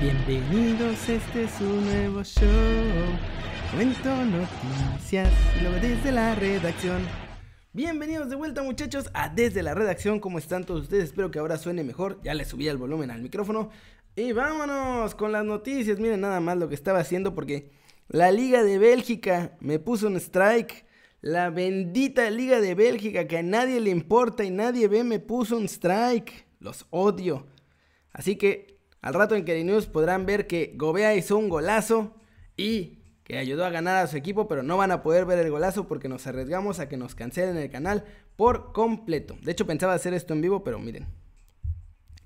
Bienvenidos, este es un nuevo show. Cuento noticias luego desde la redacción. Bienvenidos de vuelta muchachos a Desde la Redacción, ¿cómo están todos ustedes? Espero que ahora suene mejor, ya le subí el volumen al micrófono. Y vámonos con las noticias, miren nada más lo que estaba haciendo porque la Liga de Bélgica me puso un strike. La bendita Liga de Bélgica que a nadie le importa y nadie ve me puso un strike. Los odio. Así que al rato en Keri News podrán ver que Gobea hizo un golazo y que ayudó a ganar a su equipo, pero no van a poder ver el golazo porque nos arriesgamos a que nos cancelen el canal por completo. De hecho pensaba hacer esto en vivo, pero miren.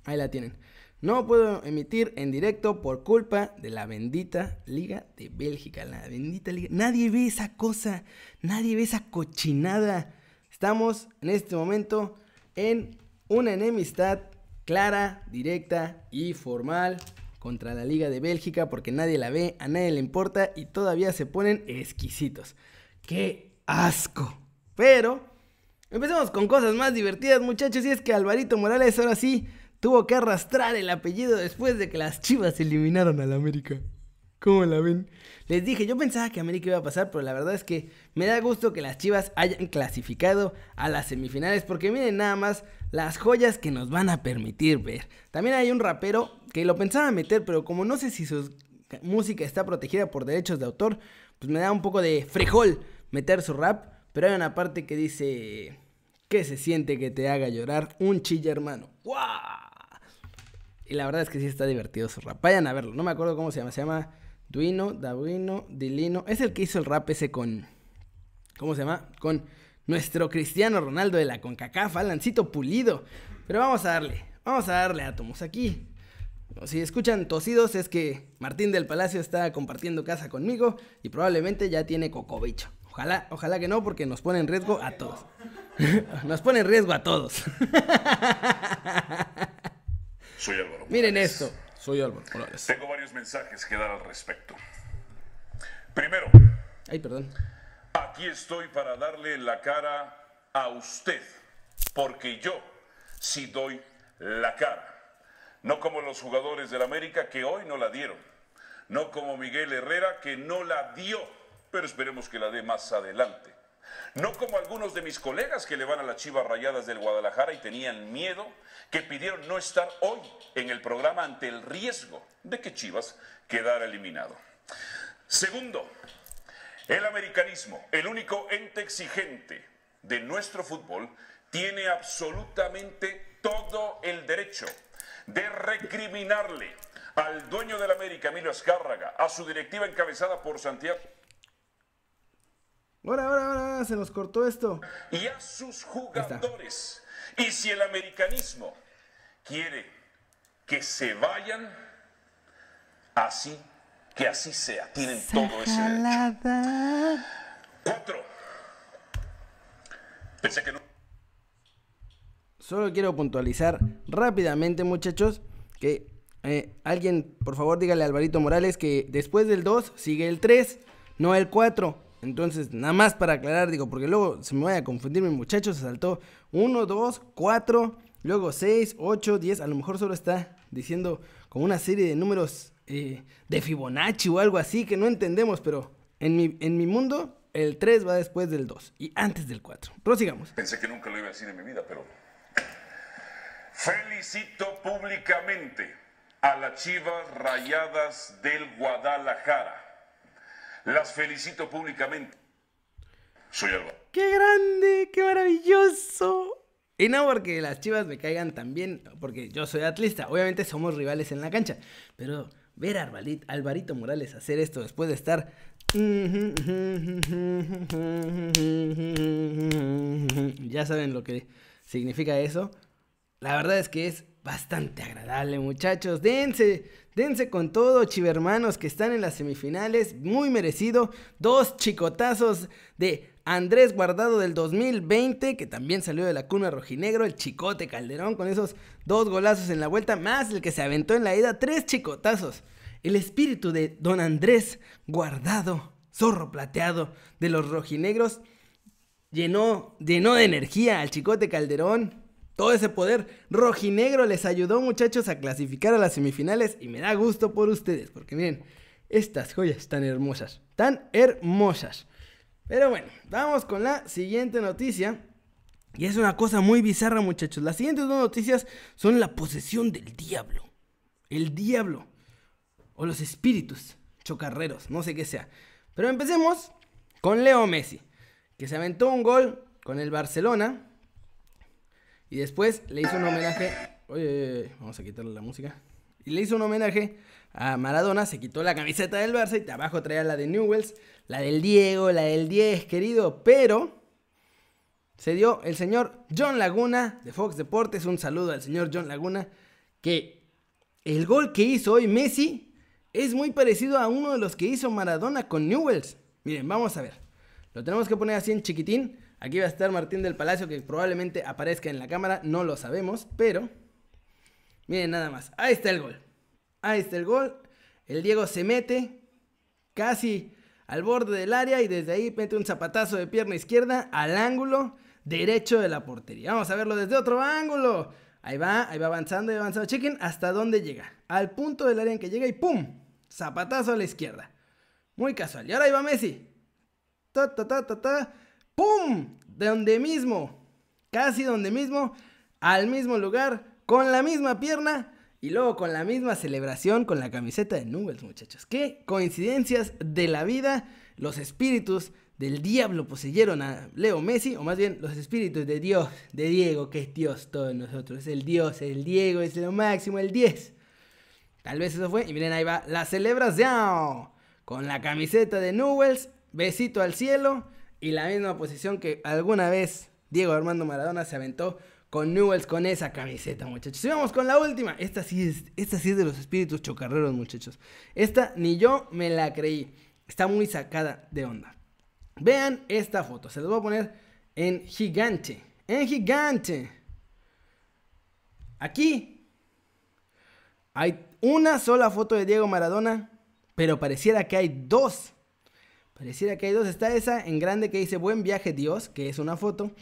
Ahí la tienen. No puedo emitir en directo por culpa de la bendita Liga de Bélgica. La bendita Liga. Nadie ve esa cosa. Nadie ve esa cochinada. Estamos en este momento en una enemistad clara, directa y formal contra la Liga de Bélgica porque nadie la ve, a nadie le importa y todavía se ponen exquisitos. ¡Qué asco! Pero empecemos con cosas más divertidas muchachos y es que Alvarito Morales ahora sí tuvo que arrastrar el apellido después de que las Chivas eliminaron al América. ¿Cómo la ven? Les dije, yo pensaba que América iba a pasar, pero la verdad es que me da gusto que las Chivas hayan clasificado a las semifinales, porque miren nada más las joyas que nos van a permitir ver. También hay un rapero que lo pensaba meter, pero como no sé si su música está protegida por derechos de autor, pues me da un poco de frijol meter su rap, pero hay una parte que dice, ¿qué se siente que te haga llorar un chilla hermano? ¡Guau! Y la verdad es que sí está divertido su rap. Vayan a verlo. No me acuerdo cómo se llama. Se llama Duino, Dabuino, Dilino. Es el que hizo el rap ese con. ¿Cómo se llama? Con nuestro Cristiano Ronaldo de la CONCACAF, Alancito Pulido. Pero vamos a darle. Vamos a darle átomos aquí. Si escuchan tosidos es que Martín del Palacio está compartiendo casa conmigo y probablemente ya tiene cocobicho. Ojalá, ojalá que no, porque nos pone en riesgo a todos. nos pone en riesgo a todos. Soy Álvaro. Miren esto. Soy Álvaro Morales. Tengo varios mensajes que dar al respecto. Primero. Ay, perdón. Aquí estoy para darle la cara a usted. Porque yo sí doy la cara. No como los jugadores del América que hoy no la dieron. No como Miguel Herrera que no la dio. Pero esperemos que la dé más adelante. No como algunos de mis colegas que le van a las Chivas Rayadas del Guadalajara y tenían miedo, que pidieron no estar hoy en el programa ante el riesgo de que Chivas quedara eliminado. Segundo, el americanismo, el único ente exigente de nuestro fútbol, tiene absolutamente todo el derecho de recriminarle al dueño del América, Emilio Azcárraga, a su directiva encabezada por Santiago Ahora, ahora, ahora, se nos cortó esto. Y a sus jugadores. Y si el americanismo quiere que se vayan, así, que así sea. Tienen todo ese derecho. Cuatro. Pensé que no. Solo quiero puntualizar rápidamente, muchachos, que eh, alguien, por favor, dígale a Alvarito Morales que después del 2 sigue el 3, no el 4. Entonces, nada más para aclarar, digo, porque luego se me vaya a confundir mi muchacho, se saltó 1, 2, 4, luego 6, 8, 10, a lo mejor solo está diciendo como una serie de números eh, de Fibonacci o algo así que no entendemos, pero en mi, en mi mundo el 3 va después del 2 y antes del 4. Prosigamos. Pensé que nunca lo iba a decir en mi vida, pero felicito públicamente a las Chivas Rayadas del Guadalajara las felicito públicamente. Soy Álvaro. ¡Qué grande! ¡Qué maravilloso! Y no porque las chivas me caigan tan bien, porque yo soy atlista. Obviamente somos rivales en la cancha. Pero ver a Alvarito Morales hacer esto después de estar. Ya saben lo que significa eso. La verdad es que es bastante agradable, muchachos. Dense, dense con todo, chivermanos que están en las semifinales. Muy merecido. Dos chicotazos de Andrés Guardado del 2020, que también salió de la cuna rojinegro. El chicote Calderón con esos dos golazos en la vuelta, más el que se aventó en la ida. Tres chicotazos. El espíritu de don Andrés Guardado, zorro plateado de los rojinegros, llenó, llenó de energía al chicote Calderón Todo ese poder rojinegro les ayudó muchachos a clasificar a las semifinales y me da gusto por ustedes, porque miren, estas joyas tan hermosas, tan hermosas. Pero bueno, vamos con la siguiente noticia. Y es una cosa muy bizarra muchachos. Las siguientes dos noticias son la posesión del diablo. El diablo. O los espíritus chocarreros, no sé qué sea. Pero empecemos con Leo Messi, que se aventó un gol con el Barcelona y después le hizo un homenaje. Oye, vamos a quitarle la música. Y le hizo un homenaje a Maradona. Se quitó la camiseta del Barça y abajo traía la de Newells, la del Diego, la del 10, querido. Pero se dio el señor John Laguna de Fox Deportes. Un saludo al señor John Laguna. Que el gol que hizo hoy Messi es muy parecido a uno de los que hizo Maradona con Newells. Miren, vamos a ver. Lo tenemos que poner así en chiquitín Aquí va a estar Martín del Palacio, que probablemente aparezca en la cámara, no lo sabemos, pero miren nada más. Ahí está el gol. Ahí está el gol. El Diego se mete casi al borde del área y desde ahí mete un zapatazo de pierna izquierda al ángulo derecho de la portería. Vamos a verlo desde otro ángulo. Ahí va, ahí va avanzando, y avanzando. Chequen hasta dónde llega. Al punto del área en que llega y ¡pum! Zapatazo a la izquierda. Muy casual. Y ahora ahí va Messi. Ta, ta, ta, ta, ta. ¡Pum! De donde mismo, casi donde mismo, al mismo lugar, con la misma pierna y luego con la misma celebración con la camiseta de Nubes, muchachos. Qué coincidencias de la vida. Los espíritus del diablo poseyeron a Leo Messi, o más bien los espíritus de Dios, de Diego, que es Dios todos nosotros. Es el Dios, el Diego, es lo máximo, el 10. Tal vez eso fue. Y miren, ahí va la celebración. Con la camiseta de Newells. Besito al cielo y la misma posición que alguna vez Diego Armando Maradona se aventó con Newells con esa camiseta, muchachos. Y vamos con la última. Esta sí es, esta sí de los espíritus chocarreros, muchachos. Esta ni yo me la creí. Está muy sacada de onda. Vean esta foto. Se las voy a poner en gigante. En gigante. Aquí hay una sola foto de Diego Maradona, pero pareciera que hay dos. Pareciera que hay dos. Está esa en grande que dice Buen viaje Dios, que es una foto.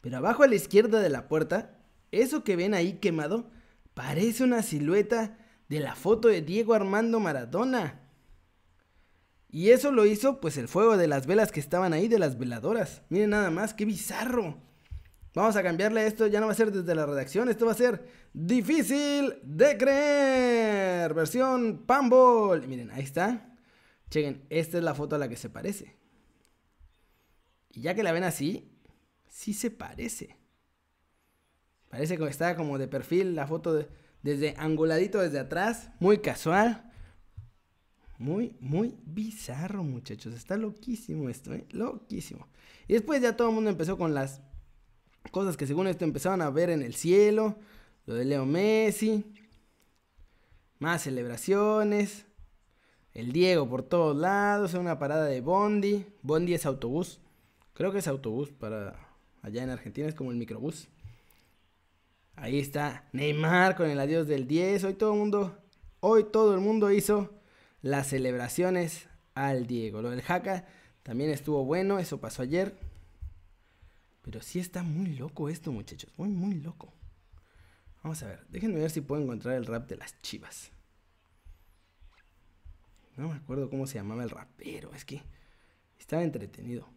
Pero abajo a la izquierda de la puerta, eso que ven ahí quemado, parece una silueta de la foto de Diego Armando Maradona. Y eso lo hizo pues el fuego de las velas que estaban ahí, de las veladoras. Miren nada más, qué bizarro. Vamos a cambiarle esto, ya no va a ser desde la redacción, esto va a ser difícil de creer. Versión Pambol. Miren, ahí está. Chequen, esta es la foto a la que se parece. Y ya que la ven así, sí se parece. Parece que está como de perfil la foto desde anguladito desde atrás, muy casual. Muy, muy bizarro, muchachos. Está loquísimo esto, ¿eh? Loquísimo. Y después ya todo el mundo empezó con las cosas que según esto empezaban a ver en el cielo. Lo de Leo Messi. Más celebraciones. El Diego por todos lados, una parada de Bondi. Bondi es autobús. Creo que es autobús para allá en Argentina, es como el microbús. Ahí está Neymar con el adiós del 10. Hoy todo el mundo, hoy todo el mundo hizo las celebraciones al Diego. Lo del Jaca también estuvo bueno, eso pasó ayer. Pero sí está muy loco esto, muchachos, muy muy loco. Vamos a ver, déjenme ver si puedo encontrar el rap de las Chivas. No me acuerdo cómo se llamaba el rapero, es que estaba entretenido.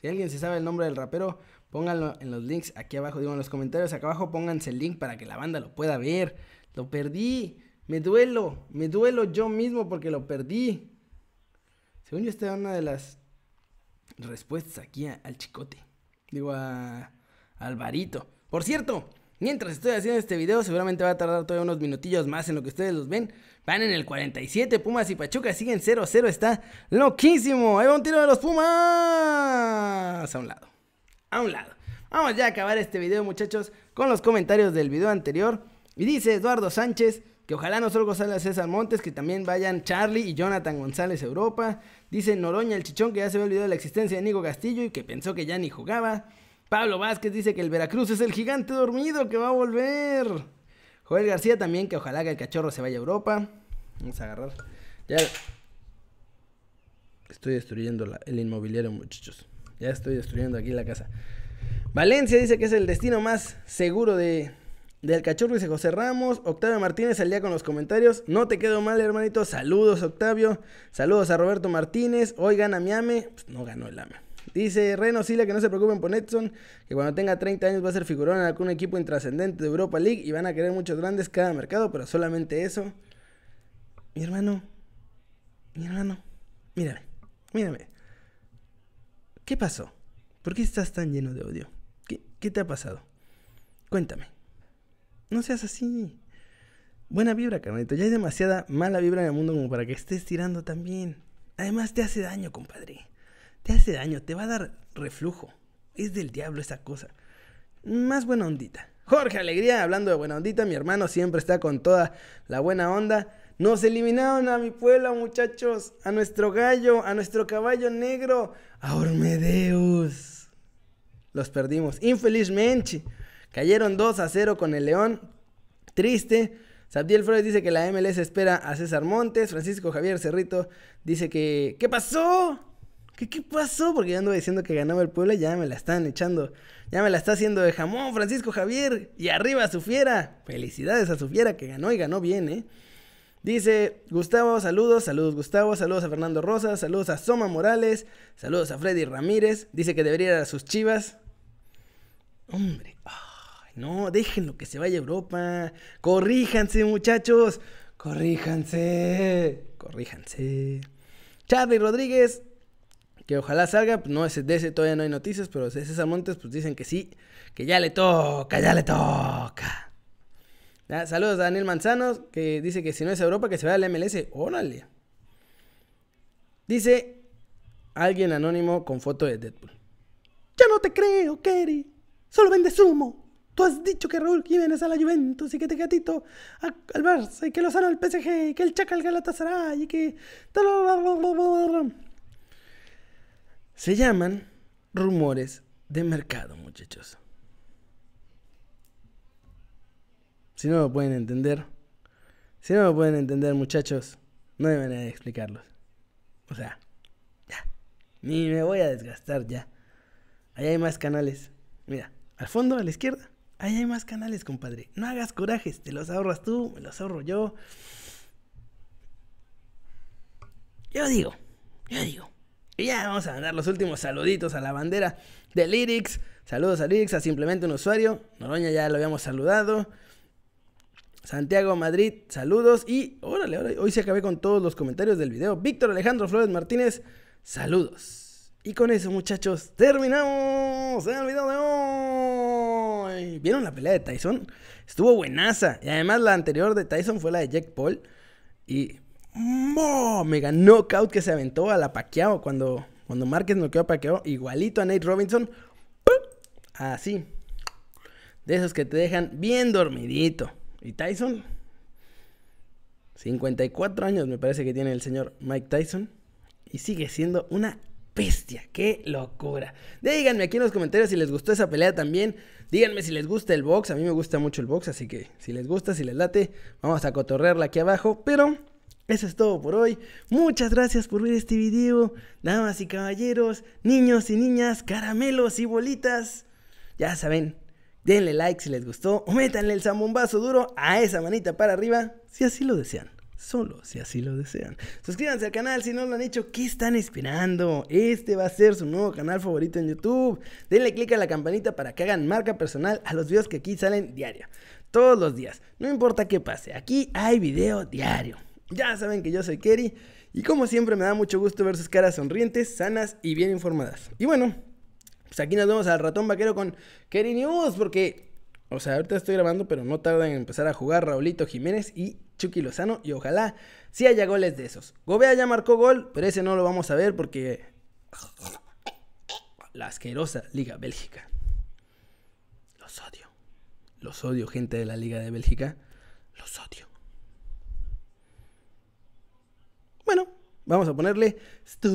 Si alguien se sabe el nombre del rapero, pónganlo en los links aquí abajo, digo en los comentarios acá abajo, pónganse el link para que la banda lo pueda ver. Lo perdí, me duelo, me duelo yo mismo porque lo perdí. Según yo, esta es una de las respuestas aquí al chicote. Digo a, Alvarito. Por cierto, mientras estoy haciendo este video, seguramente va a tardar todavía unos minutillos más en lo que ustedes los ven. Van en el 47, Pumas y Pachuca siguen 0-0, está loquísimo. Ahí va un tiro de los Pumas. A un lado, a un lado. Vamos ya a acabar este video, muchachos, con los comentarios del video anterior. Y dice Eduardo Sánchez que ojalá no solo salga César Montes, que también vayan Charlie y Jonathan González a Europa. Dice Noroña el Chichón que ya se había olvidado de la existencia de Nico Castillo y que pensó que ya ni jugaba. Pablo Vázquez dice que el Veracruz es el gigante dormido que va a volver. Joel García también, que ojalá que el cachorro se vaya a Europa. Vamos a agarrar. Ya. Estoy destruyendo el inmobiliario, muchachos. Ya estoy destruyendo aquí la casa. Valencia dice que es el destino más seguro de, del cachorro, dice José Ramos. Octavio Martínez al día con los comentarios. No te quedo mal, hermanito. Saludos, Octavio. Saludos a Roberto Martínez. Hoy gana Miami. Pues no ganó el AME. Dice Reno Sila que no se preocupen por Edson, que cuando tenga 30 años va a ser figurón en algún equipo intrascendente de Europa League y van a querer muchos grandes cada mercado, pero solamente eso. Mi hermano, mi hermano, mírame, mírame. ¿Qué pasó? ¿Por qué estás tan lleno de odio? ¿Qué, qué te ha pasado? Cuéntame. No seas así. Buena vibra, carnalito. Ya hay demasiada mala vibra en el mundo como para que estés tirando también. Además te hace daño, compadre te hace daño, te va a dar reflujo. Es del diablo esa cosa. Más buena ondita. Jorge Alegría, hablando de buena ondita, mi hermano siempre está con toda la buena onda. Nos eliminaron a mi pueblo, muchachos, a nuestro gallo, a nuestro caballo negro, a Ormedeus. Los perdimos, infelizmente. Cayeron 2 a 0 con el León. Triste. Sabdiel Flores dice que la MLS espera a César Montes. Francisco Javier Cerrito dice que... ¿Qué pasó? ¿Qué, pasó? Porque yo ando diciendo que ganaba el pueblo y ya me la están echando. Ya me la está haciendo de jamón Francisco Javier. Y arriba su fiera. Felicidades a su fiera que ganó y ganó bien, ¿eh? Dice Gustavo, saludos, saludos Gustavo, saludos a Fernando Rosas, saludos a Soma Morales, saludos a Freddy Ramírez. Dice que debería ir a sus chivas. Hombre, ay, no, déjenlo que se vaya a Europa. Corríjanse, muchachos. Corríjanse. Corríjanse. Charlie Rodríguez, que ojalá salga, pues no, ese, de ese todavía no hay noticias, pero de César Montes, pues dicen que sí, que ya le toca, ya le toca. Saludos a Daniel Manzanos, que dice que si no es Europa, que se vaya al MLS. Órale. Dice alguien anónimo con foto de Deadpool. Ya no te creo, Kerry. Solo vendes humo. Tú has dicho que Raúl Jiménez a la Juventus y que te gatito al Barça y que Lozano al PSG y que el Chaca al Galatasaray y que... Se llaman rumores de mercado, muchachos. Si no lo pueden entender, si no lo pueden entender, muchachos, no hay manera de explicarlos. O sea, ya. Ni me voy a desgastar ya. Ahí hay más canales. Mira, al fondo, a la izquierda, ahí hay más canales, compadre. No hagas corajes, te los ahorras tú, me los ahorro yo. Yo digo, yo digo. Y ya vamos a mandar los últimos saluditos a la bandera de Lyrics. Saludos a Lyrics, a simplemente un usuario. Noroña ya lo habíamos saludado. Santiago Madrid, saludos. Y órale, hoy se acabé con todos los comentarios del video. Víctor Alejandro Flores Martínez, saludos. Y con eso, muchachos, terminamos el video de hoy. ¿Vieron la pelea de Tyson? Estuvo buenaza. Y además la anterior de Tyson fue la de Jack Paul. Y mega knockout que se aventó a la cuando, cuando Márquez noqueó a Paquiao, igualito a Nate Robinson. Así. De esos que te dejan bien dormidito. Y Tyson, 54 años me parece que tiene el señor Mike Tyson. Y sigue siendo una bestia. ¡Qué locura! Díganme aquí en los comentarios si les gustó esa pelea también. Díganme si les gusta el box. A mí me gusta mucho el box, así que si les gusta, si les late, vamos a cotorrearla aquí abajo. Pero eso es todo por hoy. Muchas gracias por ver este video. Damas y caballeros, niños y niñas, caramelos y bolitas. Ya saben, denle like si les gustó o métanle el zambombazo duro a esa manita para arriba si así lo desean. Solo si así lo desean. Suscríbanse al canal si no lo han hecho. ¿Qué están esperando? Este va a ser su nuevo canal favorito en YouTube. Denle click a la campanita para que hagan marca personal a los videos que aquí salen diario. Todos los días. No importa qué pase. Aquí hay video diario. Ya saben que yo soy Kerry y como siempre me da mucho gusto ver sus caras sonrientes, sanas y bien informadas. Y bueno, pues aquí nos vemos al ratón vaquero con Kerry News porque, o sea, ahorita estoy grabando pero no tarda en empezar a jugar Raulito Jiménez y Chucky Lozano y ojalá sí haya goles de esos. Gobea ya marcó gol, pero ese no lo vamos a ver porque... La asquerosa Liga Bélgica. Los odio. Los odio, gente de la Liga de Bélgica. Los odio. Bueno, vamos a ponerle... Stupid.